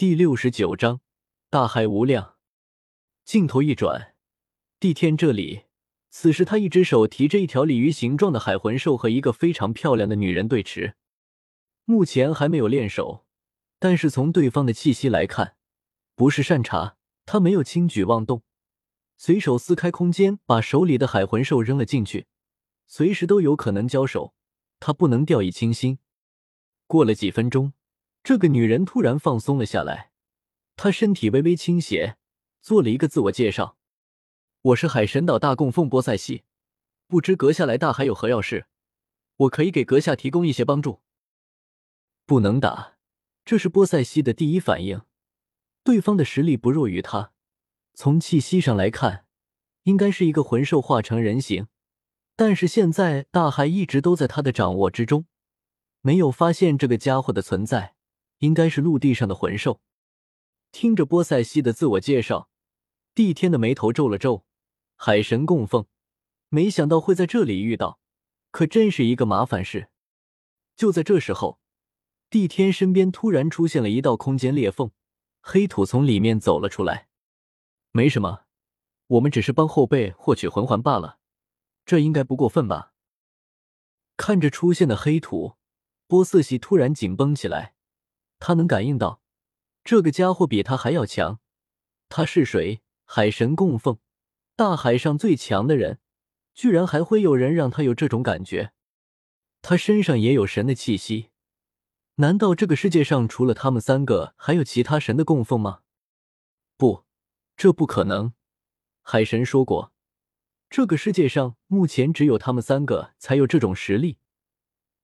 第六十九章大海无量。镜头一转，帝天这里，此时他一只手提着一条鲤鱼形状的海魂兽和一个非常漂亮的女人对持。目前还没有练手，但是从对方的气息来看，不是善茬。他没有轻举妄动，随手撕开空间，把手里的海魂兽扔了进去，随时都有可能交手，他不能掉以轻心。过了几分钟。这个女人突然放松了下来，她身体微微倾斜，做了一个自我介绍：“我是海神岛大供奉波塞西，不知阁下来大海有何要事？我可以给阁下提供一些帮助。”不能打，这是波塞西的第一反应。对方的实力不弱于他，从气息上来看，应该是一个魂兽化成人形，但是现在大海一直都在他的掌握之中，没有发现这个家伙的存在。应该是陆地上的魂兽。听着波塞西的自我介绍，帝天的眉头皱了皱。海神供奉，没想到会在这里遇到，可真是一个麻烦事。就在这时候，帝天身边突然出现了一道空间裂缝，黑土从里面走了出来。没什么，我们只是帮后辈获取魂环罢了，这应该不过分吧？看着出现的黑土，波瑟西突然紧绷起来。他能感应到，这个家伙比他还要强。他是谁？海神供奉，大海上最强的人，居然还会有人让他有这种感觉？他身上也有神的气息，难道这个世界上除了他们三个，还有其他神的供奉吗？不，这不可能。海神说过，这个世界上目前只有他们三个才有这种实力，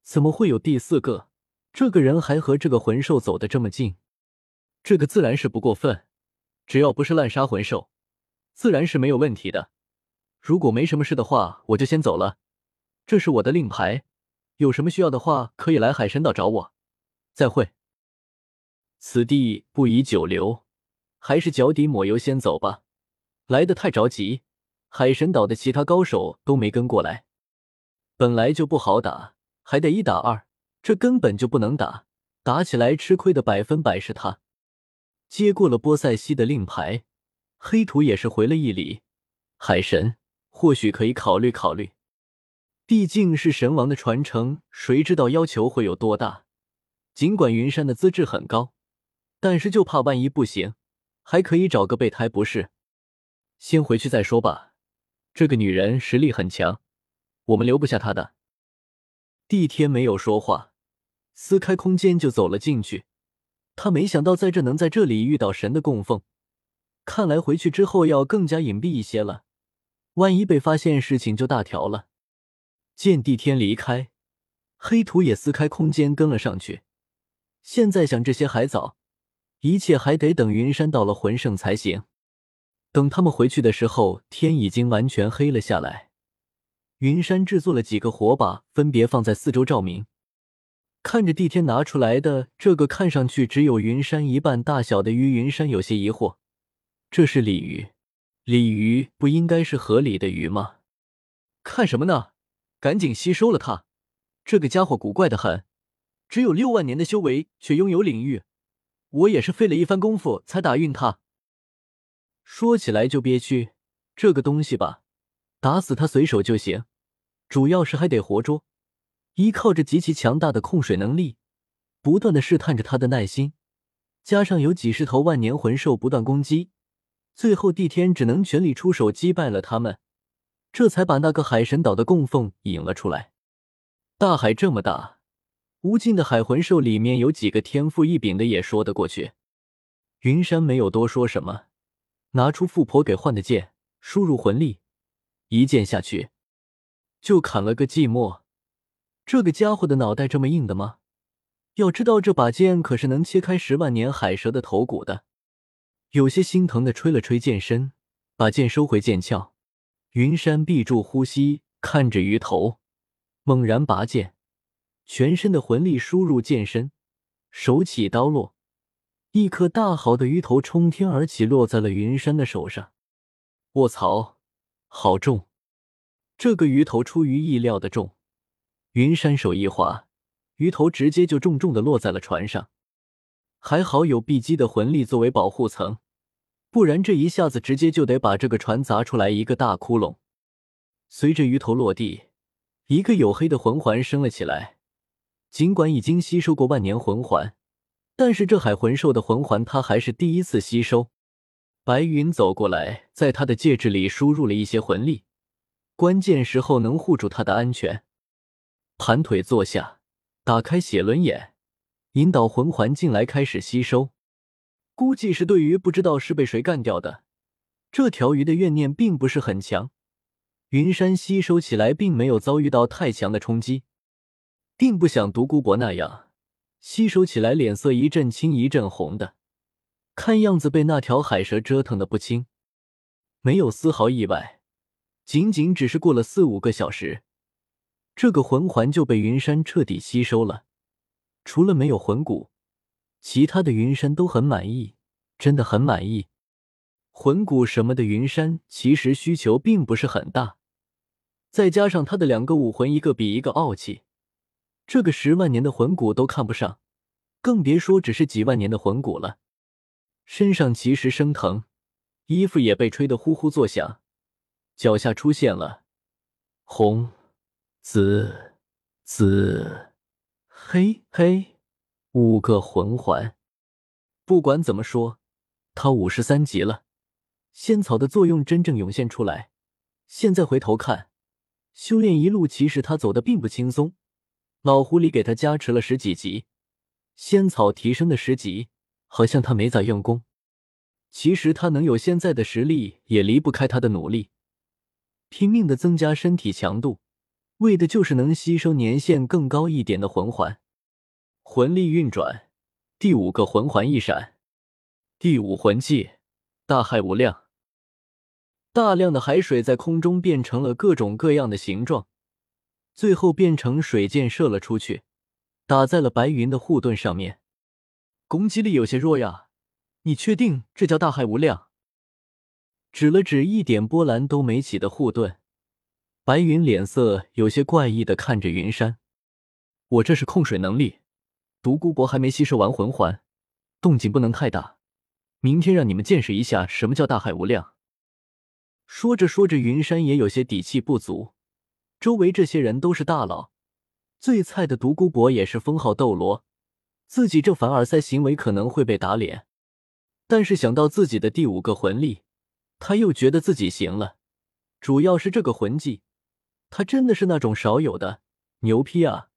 怎么会有第四个？这个人还和这个魂兽走得这么近，这个自然是不过分。只要不是滥杀魂兽，自然是没有问题的。如果没什么事的话，我就先走了。这是我的令牌，有什么需要的话，可以来海神岛找我。再会。此地不宜久留，还是脚底抹油先走吧。来的太着急，海神岛的其他高手都没跟过来。本来就不好打，还得一打二。这根本就不能打，打起来吃亏的百分百是他。接过了波塞西的令牌，黑土也是回了一礼：“海神，或许可以考虑考虑。毕竟是神王的传承，谁知道要求会有多大？尽管云山的资质很高，但是就怕万一不行，还可以找个备胎，不是？先回去再说吧。这个女人实力很强，我们留不下她的。”帝天没有说话。撕开空间就走了进去，他没想到在这能在这里遇到神的供奉，看来回去之后要更加隐蔽一些了，万一被发现，事情就大条了。见帝天离开，黑土也撕开空间跟了上去。现在想这些还早，一切还得等云山到了魂圣才行。等他们回去的时候，天已经完全黑了下来。云山制作了几个火把，分别放在四周照明。看着帝天拿出来的这个看上去只有云山一半大小的鱼，云山有些疑惑：这是鲤鱼，鲤鱼不应该是河里的鱼吗？看什么呢？赶紧吸收了它！这个家伙古怪的很，只有六万年的修为，却拥有领域。我也是费了一番功夫才打晕它。说起来就憋屈，这个东西吧，打死它随手就行，主要是还得活捉。依靠着极其强大的控水能力，不断的试探着他的耐心，加上有几十头万年魂兽不断攻击，最后帝天只能全力出手击败了他们，这才把那个海神岛的供奉引了出来。大海这么大，无尽的海魂兽里面有几个天赋异禀的也说得过去。云山没有多说什么，拿出富婆给换的剑，输入魂力，一剑下去，就砍了个寂寞。这个家伙的脑袋这么硬的吗？要知道这把剑可是能切开十万年海蛇的头骨的。有些心疼的吹了吹剑身，把剑收回剑鞘。云山闭住呼吸，看着鱼头，猛然拔剑，全身的魂力输入剑身，手起刀落，一颗大好的鱼头冲天而起，落在了云山的手上。卧槽，好重！这个鱼头出于意料的重。云山手一滑，鱼头直接就重重的落在了船上。还好有碧姬的魂力作为保护层，不然这一下子直接就得把这个船砸出来一个大窟窿。随着鱼头落地，一个黝黑的魂环升了起来。尽管已经吸收过万年魂环，但是这海魂兽的魂环他还是第一次吸收。白云走过来，在他的戒指里输入了一些魂力，关键时候能护住他的安全。盘腿坐下，打开写轮眼，引导魂环进来开始吸收。估计是对于不知道是被谁干掉的这条鱼的怨念并不是很强。云山吸收起来并没有遭遇到太强的冲击，并不像独孤博那样吸收起来脸色一阵青一阵红的，看样子被那条海蛇折腾的不轻。没有丝毫意外，仅仅只是过了四五个小时，这个魂环就被云山彻底吸收了。除了没有魂骨，其他的云山都很满意，真的很满意。魂骨什么的，云山其实需求并不是很大，再加上他的两个武魂，一个比一个傲气，这个十万年的魂骨都看不上，更别说只是几万年的魂骨了。身上其实生疼，衣服也被吹得呼呼作响，脚下出现了红、紫、紫、黑、黑五个魂环。不管怎么说，他五十三级了。仙草的作用真正涌现出来。现在回头看，修炼一路其实他走的并不轻松。老狐狸给他加持了十几级，仙草提升的十级，好像他没咋用功。其实他能有现在的实力，也离不开他的努力，拼命的增加身体强度，为的就是能吸收年限更高一点的魂环。魂力运转，第五个魂环一闪，第五魂技，大海无量。大量的海水在空中变成了各种各样的形状，最后变成水箭射了出去，打在了白云的护盾上面。攻击力有些弱呀，你确定这叫大海无量？指了指一点波澜都没起的护盾，白云脸色有些怪异的看着云山：“我这是控水能力，独孤博还没吸收完魂环，动静不能太大。明天让你们见识一下什么叫大海无量。”说着说着，云山也有些底气不足。周围这些人都是大佬，最菜的独孤博也是封号斗罗，自己这凡尔赛行为可能会被打脸。但是想到自己的第五个魂力，他又觉得自己行了。主要是这个魂技，他真的是那种少有的牛批啊！